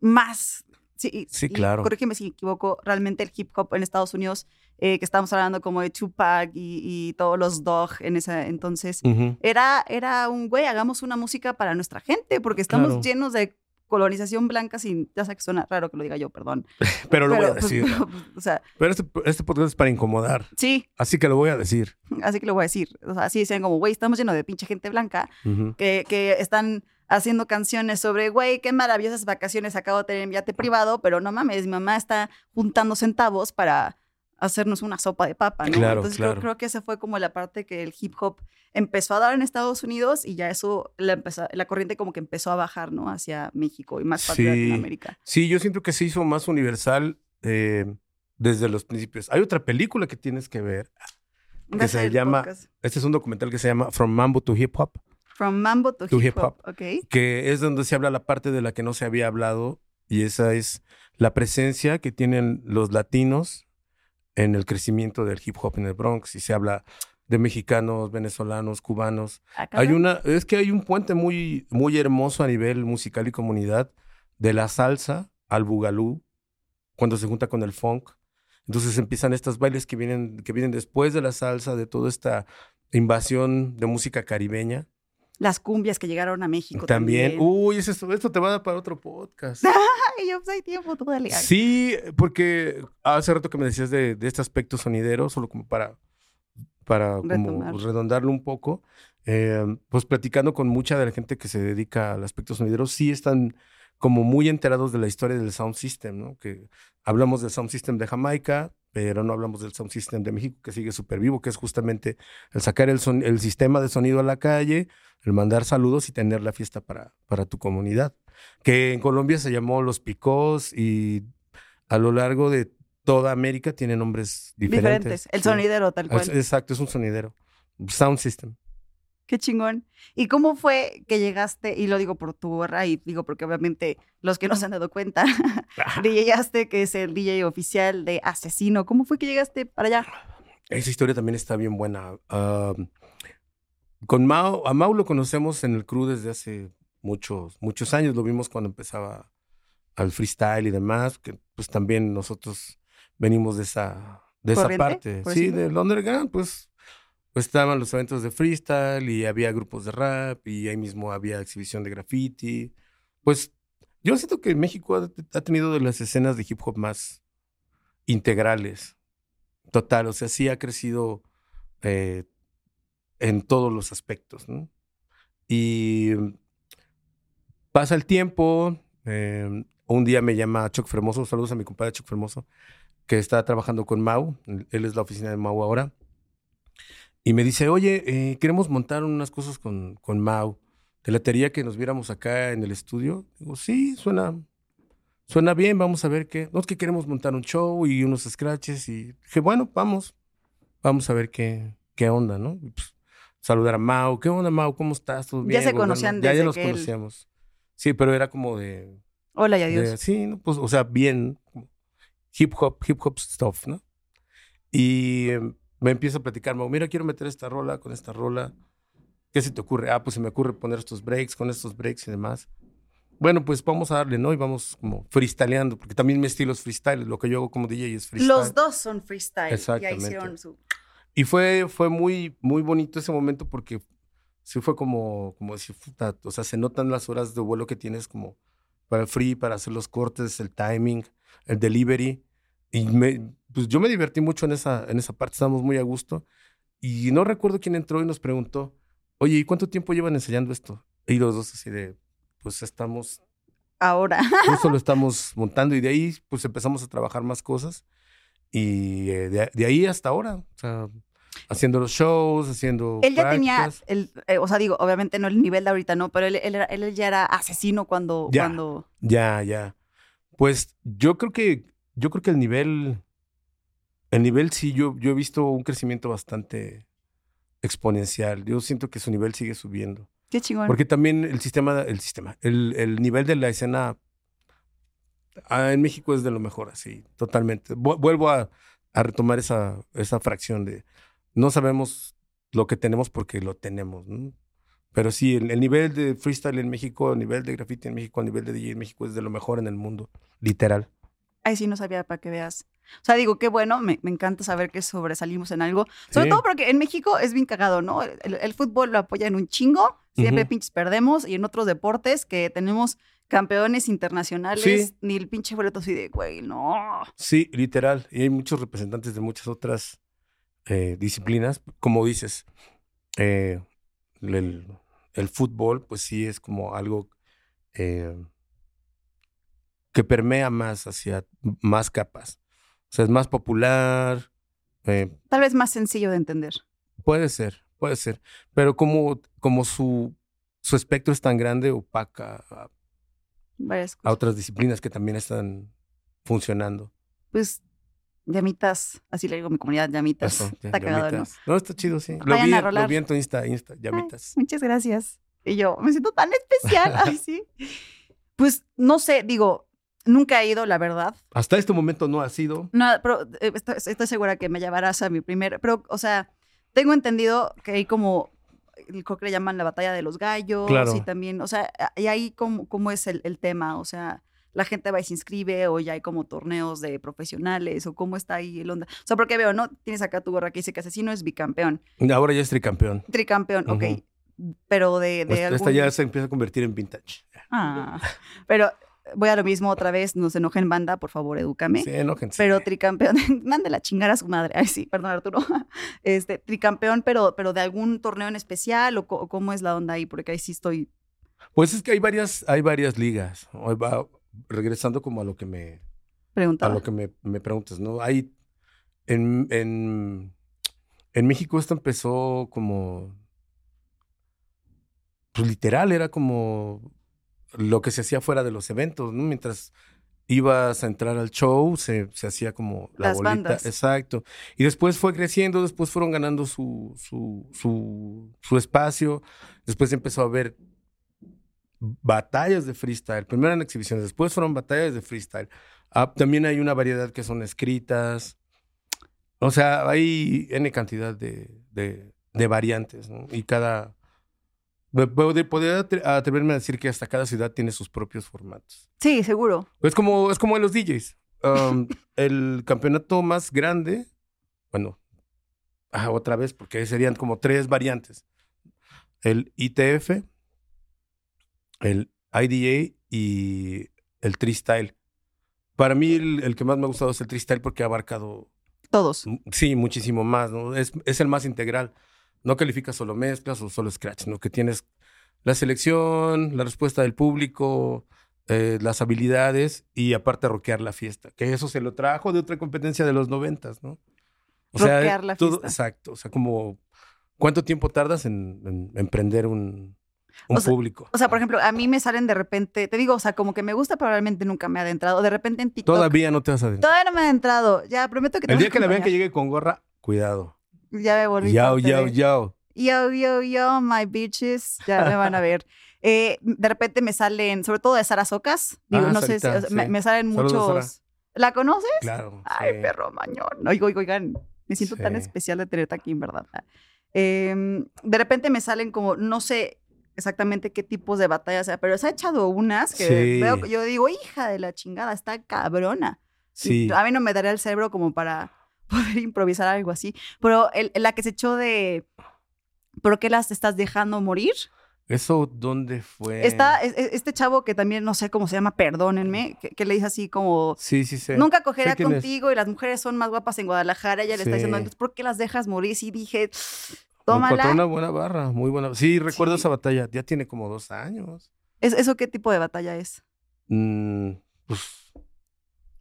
más. Sí, y- Sí, y claro. corrígeme si me equivoco, realmente el hip hop en Estados Unidos, eh, que estamos hablando como de Tupac y, y todos los dog en ese entonces, era, era un güey, hagamos una música para nuestra gente, porque estamos Claro. llenos de colonización blanca sin, ya sé que suena raro que lo diga yo, perdón. Pero lo voy a pues, decir. pero, pues, o sea, Pero este, este podcast es para incomodar. sí, Así que lo voy a decir. así que lo voy a decir. O sea, así dicen como, güey, estamos llenos de pinche gente blanca que, que están haciendo canciones sobre, güey, qué maravillosas vacaciones acabo de tener en yate privado, pero no mames, mi mamá está juntando centavos para hacernos una sopa de papa, ¿no? Claro, Entonces creo- claro. Creo, que esa fue como la parte que el hip hop empezó a dar en Estados Unidos y ya eso, la, empezó- la corriente como que empezó a bajar, ¿no? Hacia México y más parte de Sí. Latinoamérica. Sí, yo siento que se hizo más universal eh, desde los principios. Hay otra película que tienes que ver. Que se llama- podcast. Este es un documental que se llama From Mambo to Hip Hop, From Mambo to, to hip, hip hop. hop. Ok. que es donde se habla la parte de la que no se había hablado y esa es la presencia que tienen los latinos en el crecimiento del hip hop en el Bronx y se habla de mexicanos, venezolanos, cubanos. Ah, Hay una, es que hay un puente muy, muy hermoso a nivel musical y comunidad de la salsa al bugalú cuando se junta con el funk. Entonces empiezan estos bailes que vienen, que vienen después de la salsa, de toda esta invasión de música caribeña. Las cumbias que llegaron a México También. también. Uy, es esto, esto te va a dar para otro podcast. Ay, yo pues hay tiempo, tú dale. Sí, porque hace rato que me decías de, de este aspecto sonidero, solo como para, para como redondarlo un poco, eh, pues platicando con mucha de la gente que se dedica al aspecto sonidero, sí están como muy enterados de la historia del sound system, ¿no? Que hablamos del sound system de Jamaica, pero no hablamos del sound system de México, que sigue súper vivo, que es justamente el sacar el, son- el sistema de sonido a la calle, el mandar saludos y tener la fiesta para, para tu comunidad. Que en Colombia se llamó Los Picós y a lo largo de toda América tiene nombres diferentes. Diferentes. El Sí. sonidero, tal cual. Exacto, es un sonidero. Sound system. Qué chingón. ¿Y cómo fue que llegaste? Y lo digo por tu gorra y digo porque obviamente los que no se han dado cuenta, llegaste que es el DJ oficial de Asesino. ¿Cómo fue que llegaste para allá? Esa historia también está bien buena. Ah, con Mao, a Mao lo conocemos en el crew desde hace muchos, muchos años. Lo vimos cuando empezaba al freestyle y demás, que pues también nosotros venimos de esa, de esa ¿Corriente, parte. Sí, del underground, pues, pues estaban los eventos de freestyle y había grupos de rap y ahí mismo había exhibición de graffiti. Pues yo siento que México ha, tenido de las escenas de hip hop más integrales. Total, o sea, sí ha crecido eh, en todos los aspectos. Y pasa el tiempo, eh, un día me llama Chuck Fermoso, saludos a mi compadre Chuck Fermoso, que está trabajando con Mau, él es la oficina de Mau ahora, y me dice, oye, eh, queremos montar unas cosas con, con Mau, ¿te latería que nos viéramos acá en el estudio? Digo, sí, suena, suena bien, vamos a ver qué. No es que queremos montar un show y unos scratches y dije, bueno, vamos, vamos a ver qué, qué onda, ¿no? Y, pues, saludar a Mau, ¿qué onda, Mau? ¿Cómo estás? ¿Todo Ya bien? se Bueno, conocían Ya, desde ya nos que él- conocíamos. Sí, pero era como de, Hola y de- adiós. sí, ¿no? pues, o sea, bien, hip hop, hip hop stuff, ¿no? Y eh, me empieza a platicar, Mau, mira, quiero meter esta rola con esta rola. ¿Qué se te ocurre? Ah, pues se me ocurre poner estos breaks con estos breaks y demás. bueno, pues vamos a darle, ¿no? Y vamos como freestyleando, porque también mi estilo es freestyle, lo que yo hago como DJ es freestyle. Los dos son freestyle. Ya Exactamente. hicieron su... Y fue, fue muy, muy bonito ese momento porque sí fue como, como decir, o sea, se notan las horas de vuelo que tienes como para el free, para hacer los cortes, el timing, el delivery. Y me, pues yo me divertí mucho en esa, en esa parte, estábamos muy a gusto. Y no recuerdo quién entró y nos preguntó, oye, ¿y cuánto tiempo llevan enseñando esto? Y los dos así de, pues estamos, Ahora. justo lo estamos montando y de ahí pues empezamos a trabajar más cosas. Y eh, de, de ahí hasta ahora, o sea, haciendo los shows, haciendo... Él ya tenía, prácticas. el, eh, o sea, digo, obviamente no el nivel de ahorita, no, pero él, él, era- él ya era asesino cuando, Ya. cuando Ya, ya. Pues yo creo que, yo creo que el nivel, el nivel sí, yo, yo he visto un crecimiento bastante exponencial. Yo siento que su nivel sigue subiendo. qué chingón. Porque también el sistema, el sistema, el, el nivel de la escena ah, en México es de lo mejor, así, totalmente. Vu- Vuelvo a, a retomar esa, esa fracción de no sabemos lo que tenemos porque lo tenemos, ¿no? Pero sí, el, el nivel de freestyle en México, el nivel de graffiti en México, el nivel de DJ en México es de lo mejor en el mundo, literal. Ay, sí, no sabía para que veas. O sea, digo, qué bueno, me, me encanta saber que sobresalimos en algo. Sobre Sí. todo porque en México es bien cagado, ¿no? El, el fútbol lo apoya en un chingo, siempre pinches perdemos, y en otros deportes que tenemos campeones internacionales, Sí. ni el pinche boleto así de, güey, no. Sí, literal. Y hay muchos representantes de muchas otras eh, disciplinas. Como dices, eh, el, el fútbol, pues sí es como algo eh, que permea más hacia más capas. O sea, es más popular. eh, Tal vez más sencillo de entender. puede ser, puede ser. Pero como, como su, su espectro es tan grande, opaca a, otras disciplinas que también están funcionando. Pues, llamitas, así le digo a mi comunidad, llamitas. Eso, ya, Está cagado, ¿no? llamitas. No, está chido, sí. Lo vi, lo vi en tu Insta, Insta, llamitas. Ay, muchas gracias. Y yo, me siento tan especial. Ay, sí. Pues no sé, digo, nunca he ido, la verdad. Hasta este momento no ha sido. No, pero eh, estoy, estoy segura que me llevarás a mi primer. Pero, o sea, tengo entendido que hay como. Creo que le llaman la batalla de los gallos. Claro. Y también, o sea, y ahí cómo, cómo es el, el tema. O sea, la gente va y se inscribe, o ya hay como torneos de profesionales, o cómo está ahí el onda. O sea, porque veo, ¿no? Tienes acá tu gorra que dice que asesino es bicampeón. Ahora ya es tricampeón. Tricampeón, ok. Ujú. Pero de. de esta algún- ya se empieza a convertir en vintage. Ah, pero voy a lo mismo otra vez, no se enojen banda, por favor, edúcame. Sí, enójense. Pero tricampeón, mándela a chingar a su madre. Ay, sí, perdón, Arturo. Este, tricampeón, pero, pero de algún torneo en especial o, cómo es la onda ahí, porque ahí sí estoy. Pues es que hay varias, hay varias ligas. Va regresando como a lo que me, a preguntando. lo que me, me preguntas, ¿no? Hay en, en, en México esto empezó como pues literal, era como lo que se hacía fuera de los eventos, ¿no? Mientras ibas a entrar al show, se, se hacía como la Las bolita. bandas. Exacto. Y después fue creciendo, después fueron ganando su, su, su, su espacio, después empezó a haber batallas de freestyle. Primero eran exhibiciones, después fueron batallas de freestyle. Ah, también hay una variedad que son escritas. O sea, hay N cantidad de, de, de variantes, ¿no? Y cada... Podría podría atre- atreverme a decir que hasta cada ciudad tiene sus propios formatos. Sí, seguro. Es como, es como en los DJs. Um, el campeonato más grande, bueno, ah, otra vez, porque serían como tres variantes. El ITF, el IDA y el Freestyle. Para mí el, el que más me ha gustado es el Freestyle porque ha abarcado, Todos. sí, muchísimo más, ¿no? Es, es el más integral. No califica solo mezclas o solo scratch, ¿no? Que tienes la selección, la respuesta del público, eh, las habilidades y aparte rockear la fiesta. Que eso se lo trajo de otra competencia de los noventas, ¿no? Rockear la todo- fiesta. Exacto. O sea, como, ¿cuánto tiempo tardas en, en emprender un, un O sea, público? O sea, por ejemplo, a mí me salen de repente, te digo, o sea, como que me gusta, pero realmente nunca me ha adentrado. De repente en TikTok. Todavía no te vas a adentrar. Todavía no me ha adentrado. Ya, prometo que te El día que la vean que llegue con gorra, cuidado. Ya me volví. Yao, de- yao. Yo, yo, yo, my bitches. Ya me van a ver. Eh, de repente me salen, sobre todo de Sara Socas. Digo, Ah, no sé si me, salen muchos. ¿La conoces? Claro. Ay, sí. perro mañón. Oigo, oigo, oigan, me siento tan especial de tenerte aquí, en verdad. Em, de repente me salen como, no sé, exactamente qué tipos de batallas sea, pero se ha echado unas que veo, yo digo, hija de la chingada, está cabrona. Sí. A mí no me daría el cerebro como para poder improvisar algo así. Pero el- la que se echó de ¿por qué las estás dejando morir? ¿Eso dónde fue? Está es- es- este chavo que también no sé cómo se llama, perdónenme, que, que le dice así como Sí, sí, sí. nunca cogerá contigo y las mujeres son más guapas en Guadalajara. Ella le está diciendo, Sí. entonces, ¿por qué las dejas morir? Y dije, encontró tómala. una buena barra, muy buena. Sí, recuerdo Sí. esa batalla. Ya tiene como dos años. ¿Es, ¿Eso qué tipo de batalla es? Mm, pues,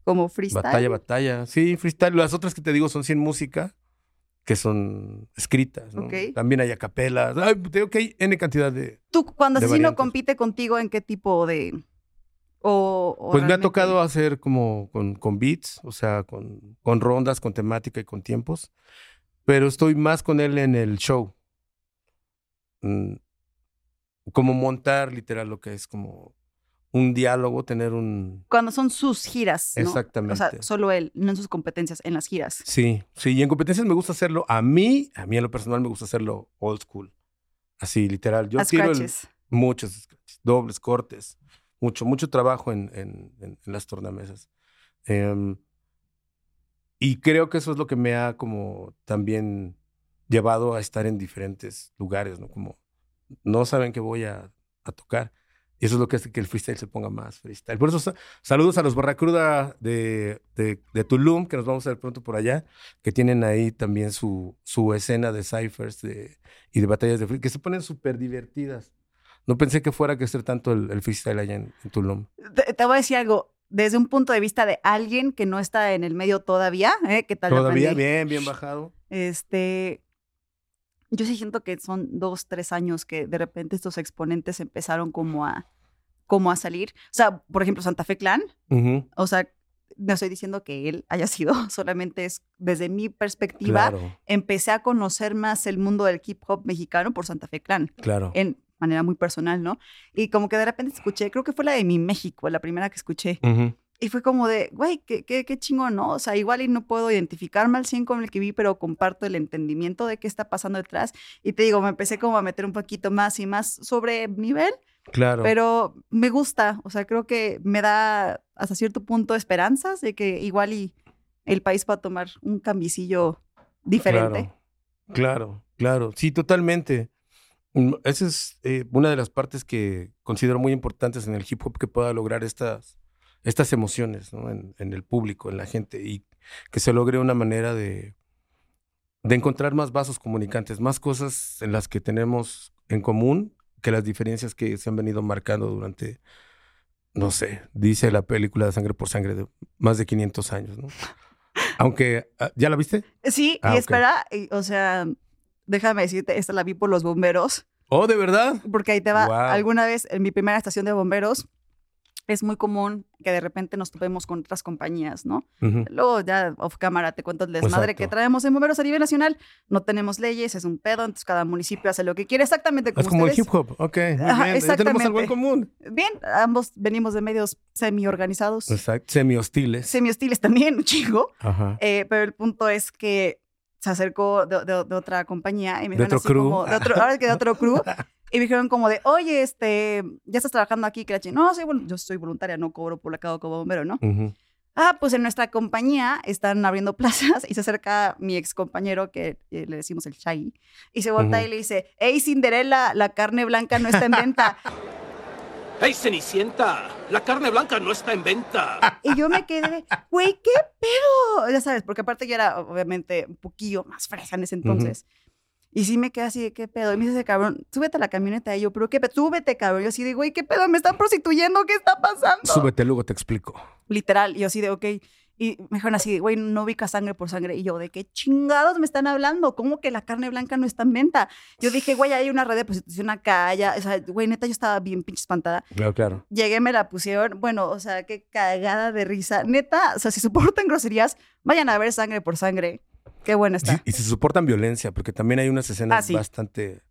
¿Como freestyle? batalla, batalla. Sí, freestyle. Las otras que te digo son sin música, que son escritas, ¿no? También hay acapelas. Ay, te digo que hay N cantidad de... ¿Tú cuando de Asesino variantes. compite contigo en qué tipo de...? O, o Pues me ha tocado hacer como con, con beats, o sea, con, con rondas, con temática y con tiempos. Pero estoy más con él en el show. Mm, Como montar literal lo que es como un diálogo, tener un... Cuando son sus giras, ¿no? Exactamente. O sea, solo él, no en sus competencias, en las giras. Sí, sí, y en competencias me gusta hacerlo. A mí, a mí en lo personal me gusta hacerlo old school. Así, literal. Yo a tiro el- muchos scratches, dobles, cortes, mucho, mucho trabajo en, en- en- en las tornamesas. Em, y creo que eso es lo que me ha como también llevado a estar en diferentes lugares, ¿no? Como no saben que voy a, a tocar. Y eso es lo que hace que el freestyle se ponga más freestyle. Por eso, sa- saludos a los Barracruda de, de, de Tulum, que nos vamos a ver pronto por allá, que tienen ahí también su, su escena de ciphers de, y de batallas de freestyle, que se ponen súper divertidas. No pensé que fuera a crecer tanto el, el freestyle allá en, en Tulum. Te, te voy a decir algo. Desde un punto de vista de alguien que no está en el medio todavía, ¿eh? ¿Qué tal? Todavía bien, bien bajado. Este, yo sí siento que son dos, tres años que de repente estos exponentes empezaron como a, como a salir. O sea, por ejemplo, Santa Fe Clan, o sea, no estoy diciendo que él haya sido, solamente es desde mi perspectiva, Claro, empecé a conocer más el mundo del hip hop mexicano por Santa Fe Clan, claro. en manera muy personal, ¿no? Y como que de repente escuché, creo que fue la de Mi México, la primera que escuché. Ujú, Y fue como de, güey, qué, qué, qué chingón, ¿no? O sea, igual y no puedo identificarme al 100 con el que vi, pero comparto el entendimiento de qué está pasando detrás. Y te digo, me empecé como a meter un poquito más y más sobre nivel, Claro. pero me gusta. O sea, creo que me da hasta cierto punto esperanzas de que igual y el país va a tomar un cambicillo diferente. Claro, claro, claro. Sí, totalmente. Mm, Esa es eh, una de las partes que considero muy importantes en el hip hop que pueda lograr estas, estas emociones ¿no? en, en el público, en la gente, y que se logre una manera de, de encontrar más vasos comunicantes, más cosas en las que tenemos en común que las diferencias que se han venido marcando durante, no sé, dice la película de Sangre por Sangre de más de 500 años, ¿no? Aunque, ah, ¿ya la viste? Sí, Ah, y espera, y, o sea, déjame decirte, esta la vi por los bomberos. Oh, ¿de verdad? Porque ahí te va. Alguna vez en mi primera estación de bomberos es muy común que de repente nos topemos con otras compañías, ¿no? Luego ya off cámara te cuento el desmadre que traemos en bomberos a nivel nacional. No tenemos leyes, es un pedo, entonces cada municipio hace lo que quiere, exactamente como Es como el hip hop. Ok, muy Ajá, bien. Ya tenemos algo en exactamente. común. Bien, ambos venimos de medios semi-organizados, Exacto. Semi-hostiles. semi-hostiles también, un chingo. Ajá. Eh, pero el punto es que se acercó de, de- de otra compañía y me De dijeron otro así crew. como, de otro, ahora que de otro crew, y me dijeron como de, oye, este, ya estás trabajando aquí, que No, soy, yo soy voluntaria, no cobro por la cabo como bombero, ¿no? Ujú. Ah, pues en nuestra compañía están abriendo plazas y se acerca mi ex compañero que eh, le decimos el Chai y se voltea Ujú. y le dice, hey Cinderella, la carne blanca no está en venta. ¡Hey, Cenicienta! La carne blanca no está en venta. y yo me quedé, güey, ¿qué pedo? Ya sabes, porque aparte yo era obviamente un poquillo más fresa en ese entonces. Y sí me quedé así de, ¿qué pedo? Y me dice ese cabrón, súbete a la camioneta. Y yo, ¿pero qué pedo? Súbete, cabrón. Yo así de, güey, ¿qué pedo? ¿Me están prostituyendo? ¿Qué está pasando? Súbete, luego te explico. Literal. Y yo así de, ok. Y me dijeron así, güey, no ubica sangre por sangre. Y yo, ¿de qué chingados me están hablando? ¿Cómo que la carne blanca no está en venta? Yo dije, güey, hay una red de prostitución acá, ya. O sea, güey, neta, yo estaba bien pinche espantada. Claro, claro. Llegué, me la pusieron. Bueno, o sea, qué cagada de risa. Neta, o sea, si soportan groserías, vayan a ver sangre por sangre. Qué buena está. Y, y se soportan violencia, porque también hay unas escenas Ah, sí. bastante,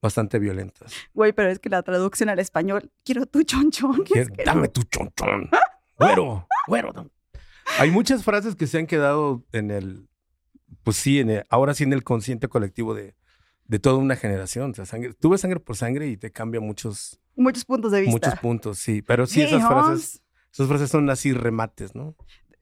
bastante violentas. Güey, pero es que la traducción al español, quiero tu chonchón. Quiero- Dame tu chonchón. Güero, güero. dame. Hay muchas frases que se han quedado en el, pues sí, en el- ahora sí en el consciente colectivo de, de toda una generación. O sea, sangre, tú ves sangre por sangre y te cambia muchos, Muchos puntos de vista. muchos puntos, sí. Pero sí, esas frases, esas frases son así remates, ¿no?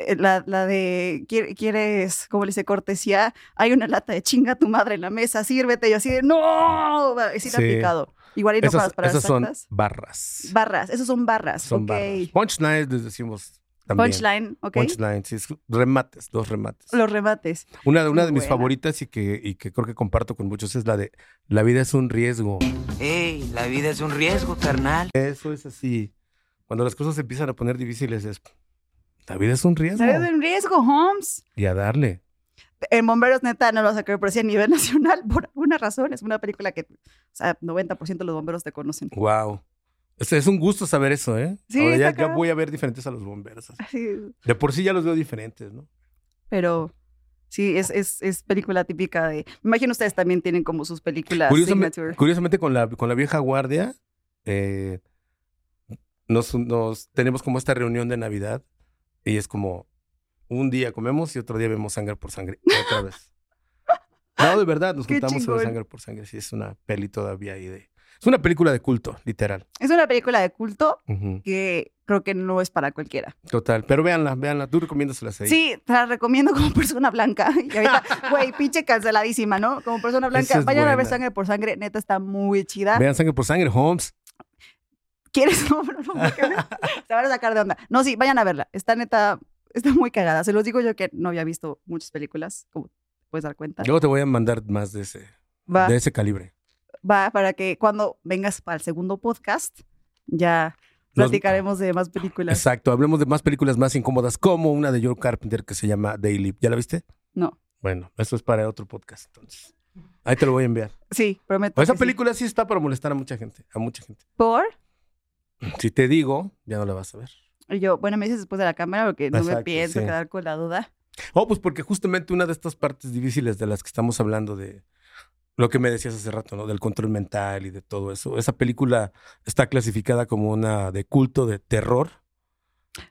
Eh, La, la de, "Quier- ¿quieres, como le dice, cortesía? Hay una lata de chinga tu madre en la mesa, sírvete. Y yo así de, ¡no! Es ir Sí. aplicado. Igual y no esas para, esas son barras. Barras, esos son barras. son ok. barras. Punchlines les decimos también. Punchline, ok. Punchlines, sí, es- remates, dos remates. Los remates. Una, una Muy de mis buena. favoritas y que, y que creo que comparto con muchos es la de La vida es un riesgo. Ey, la vida es un riesgo, carnal. Eso es así. Cuando las cosas se empiezan a poner difíciles es La vida es un riesgo. ¿Sabes de un riesgo, Holmes? Y a darle. En Bomberos, neta, no lo vas a creer, pero sí a nivel nacional, por alguna razón. Es una película que, o sea, 90% de los bomberos te conocen. Wow. Es, es un gusto saber eso, ¿eh? Sí, Ahora ya, voy a ver diferentes a los bomberos. Así, De por sí ya los veo diferentes, ¿no? pero sí, es, es, es película típica de... Me imagino ustedes también tienen como sus películas Curiosamente, signature. curiosamente con, la, con la vieja guardia, eh, nos, nos tenemos como esta reunión de Navidad y es como un día comemos y otro día vemos sangre por sangre. Otra vez. No, de verdad, nos Qué juntamos a ver sangre por sangre. Sí, es una peli todavía ahí de... Es una película de culto, literal. Es una película de culto que creo que no es para cualquiera. Total. Pero véanla, véanla. Tú recomiéndaselas ahí. Sí, te la recomiendo como persona blanca. Y ahorita, güey, pinche canceladísima, ¿no? Como persona blanca. Es Vayan a ver sangre por sangre, neta está muy chida. Vean sangre por sangre, Holmes. ¿Quieres? No, no, no, porque se van a sacar de onda. No, sí, vayan a verla. Está neta, está muy cagada. Se los digo yo que no había visto muchas películas, como puedes dar cuenta. Luego te voy a mandar más de ese, Va, de ese calibre. va para que cuando vengas para el segundo podcast, ya Nos- platicaremos de más películas. Exacto. Hablemos de más películas más incómodas, como una de Joe Carpenter que se llama Daily. ¿Ya la viste? No, Bueno, eso es para otro podcast, entonces. Ahí te lo voy a enviar. sí, prometo. esa que sí. película sí está para molestar a mucha gente, a mucha gente. ¿Por? Si te digo, ya no la vas a ver. Y yo, bueno, me dices después de la cámara porque no me pienso sí. quedar con la duda. Oh, pues porque justamente una de estas partes difíciles de las que estamos hablando de lo que me decías hace rato, ¿no? Del control mental y de todo eso. Esa película está clasificada como una de culto de terror.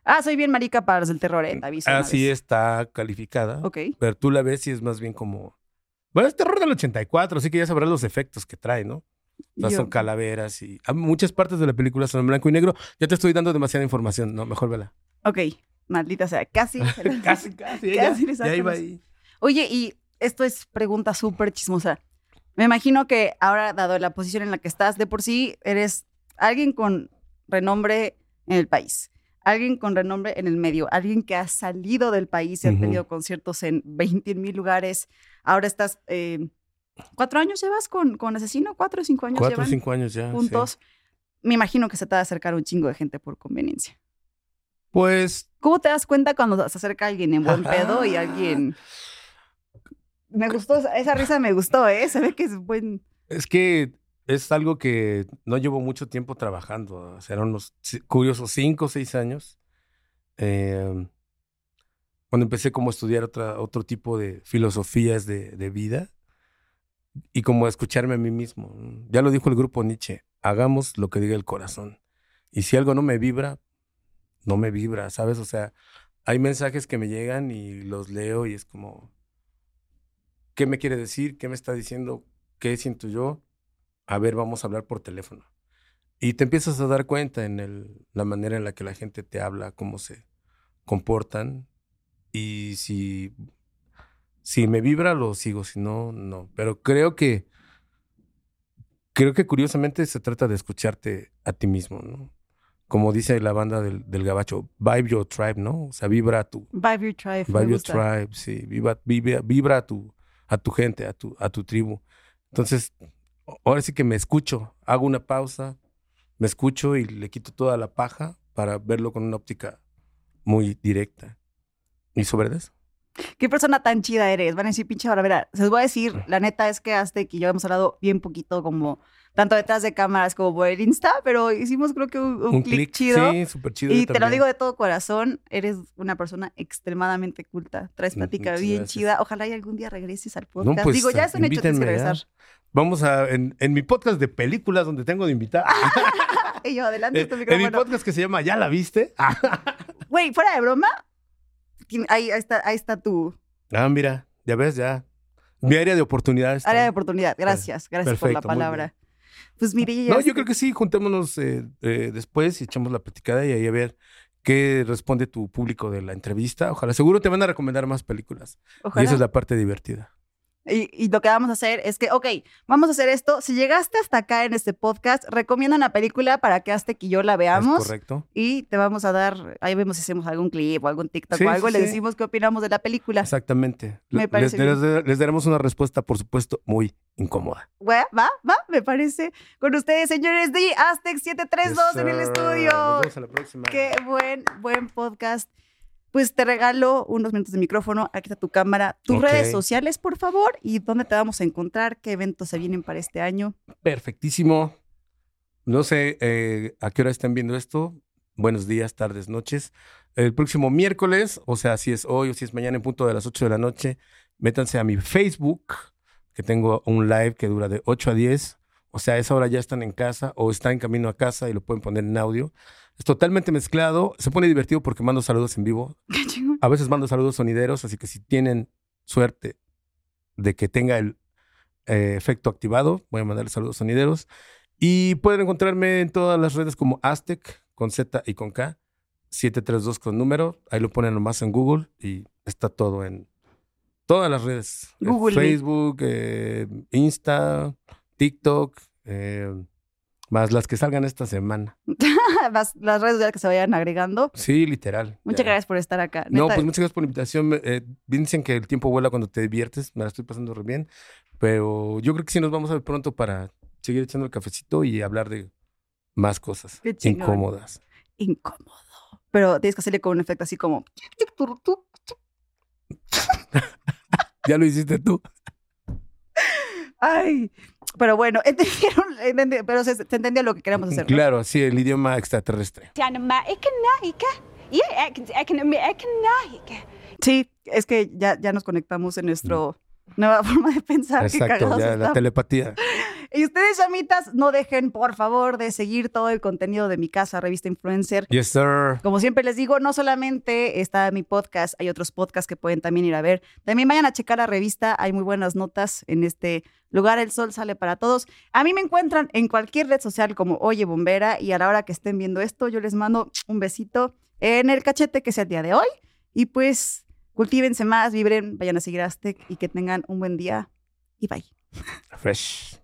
Ah, soy bien marica para los del terror, eh, te aviso. Así está calificada. Ok. Pero tú la ves y es más bien como... Bueno, es terror del 84, así que ya sabrás los efectos que trae, ¿no? O sea, Yo- son calaveras y ah, muchas partes de la película son en blanco y negro. Ya te estoy dando demasiada información, no, mejor vela. Ok, maldita sea, casi. casi, casi, Casi ya, iba ahí. Oye, y esto es pregunta súper chismosa. Me imagino que ahora, dado la posición en la que estás, de por sí eres alguien con renombre en el país, alguien con renombre en el medio, alguien que ha salido del país y ha Ujú. tenido conciertos en 20 mil lugares. Ahora estás, eh, ¿cuatro años llevas con, con Asesino? ¿Cuatro o cinco años Cuatro o cinco años ya. sí. juntos? Me imagino que se te va a acercar un chingo de gente por conveniencia. Pues ¿Cómo te das cuenta cuando se acerca alguien en buen pedo y alguien... Me gustó, esa- risa me gustó, ¿eh? Se ve que es buen... es que es algo que no llevo mucho tiempo trabajando. Serán unos curiosos cinco o seis años. Eh, cuando empecé como a estudiar otra, otro tipo de filosofías de, de vida y como escucharme a mí mismo. Ya lo dijo el grupo Nietzsche, hagamos lo que diga el corazón. Y si algo no me vibra, no me vibra, ¿sabes? O sea, hay mensajes que me llegan y los leo y es como, ¿qué me quiere decir? ¿Qué me está diciendo? ¿Qué siento yo? A ver, vamos a hablar por teléfono. Y te empiezas a dar cuenta en el- la manera en la que la gente te habla, cómo se comportan. Y si, si me vibra, lo sigo. Si no, no. Pero creo que, creo que curiosamente se trata de escucharte a ti mismo, ¿no? Como dice la banda del, del gabacho, vibe your tribe, ¿no? O sea, vibra a tu, Vibe Your Tribe. Vibe your gusta. tribe, sí. Vibra, vibra, vibra a, tu, a tu gente, a tu, a tu tribu. Entonces, ahora sí que me escucho, hago una pausa, me escucho y le quito toda la paja para verlo con una óptica muy directa. ¿Y sobre eso? ¿Qué persona tan chida eres? Van a decir, pinche Baravera. Se los voy a decir, la neta es que hasta que yo hemos hablado bien poquito, como tanto detrás de cámaras como por el Insta, pero hicimos creo que un, un Un clic chido. sí, súper chido. y te lo digo de todo corazón, eres una persona extremadamente culta. Traes Mm, plática muchas bien gracias. chida. Ojalá y algún día regreses al podcast. No, pues, digo, ya es un hecho, tienes que ya. regresar. Vamos a, en, en mi podcast de películas donde tengo de invitar. Y yo, adelante, en, este en mi podcast que se llama ¿Ya la viste? Güey, fuera de broma, ahí, ahí está, ahí está tu... Ah, mira, ya ves, ya. Mi área de oportunidades. Área de oportunidad. Gracias, gracias por la palabra. Pues mire, No, yo creo que sí, juntémonos eh, eh, después y echamos la platicada y ahí a ver qué responde tu público de la entrevista. Ojalá, seguro te van a recomendar más películas. ojalá. Y esa es la parte divertida. Y, y lo que vamos a hacer es que, ok, vamos a hacer esto. Si llegaste hasta acá en este podcast, recomienda una película para que Aztec y yo la ¿Es veamos. correcto? Y te vamos a dar, ahí vemos si hacemos algún clip o algún TikTok Sí, o algo, sí, y le sí. decimos qué opinamos de la película. Exactamente. Me parece les, les- les daremos una respuesta, por supuesto, muy incómoda. Va, va, va, me parece. Con ustedes, señores de Aztec 732 en el Yes, estudio. Nos vemos a la próxima. Qué buen, buen podcast. Pues te regalo unos minutos de micrófono. Aquí está tu cámara. Tus Ok. redes sociales, por favor. Y dónde te vamos a encontrar. ¿Qué eventos se vienen para este año? Perfectísimo. No sé eh, a qué hora están viendo esto. Buenos días, tardes, noches. El próximo miércoles, o sea, si es hoy o si es mañana en punto de las 8 de la noche, métanse a mi Facebook, que tengo un live que dura de 8 a 10. O sea, a esa hora ya están en casa o están en camino a casa y lo pueden poner en audio. Es totalmente mezclado. Se pone divertido porque mando saludos en vivo. Qué chingón. A veces mando saludos sonideros, así que si tienen suerte de que tenga el eh, efecto activado, voy a mandar saludos sonideros. Y pueden encontrarme en todas las redes como Aztec, con Z y con K, 732 con número. Ahí lo ponen nomás en Google y está todo en todas las redes. Google. Facebook, eh, Insta, TikTok, eh, más las que salgan esta semana. las, las redes sociales que se vayan agregando. Sí, literal. Muchas Ya. gracias por estar acá. No, Neta, pues muchas gracias por la invitación. Eh, dicen que el tiempo vuela cuando te diviertes. Me la estoy pasando re bien. Pero yo creo que sí nos vamos a ver pronto para seguir echando el cafecito y hablar de más cosas Qué incómodas. incómodo. Pero tienes que hacerle con un efecto así como. ¿Ya lo hiciste tú? Ay. Pero bueno, entendieron, entendí- pero se, se entendió lo que queremos hacer. ¿no? Claro, así el idioma extraterrestre. Sí, es que ya, ya nos conectamos en nuestra nueva forma de pensar. Exacto, ya la telepatía. Y ustedes, chamitas, no dejen, por favor, de seguir todo el contenido de mi casa, Revista Influencer. Yes, sir. Como siempre les digo, no solamente está mi podcast, hay otros podcasts que pueden también ir a ver. También vayan a checar la revista, hay muy buenas notas en este lugar. El sol sale para todos. A mí me encuentran en cualquier red social como Oye Bombera y a la hora que estén viendo esto, yo les mando un besito en el cachete que es el día de hoy. Y pues cultívense más, vibren, vayan a seguir a Aztec y que tengan un buen día. Y bye. Fresh.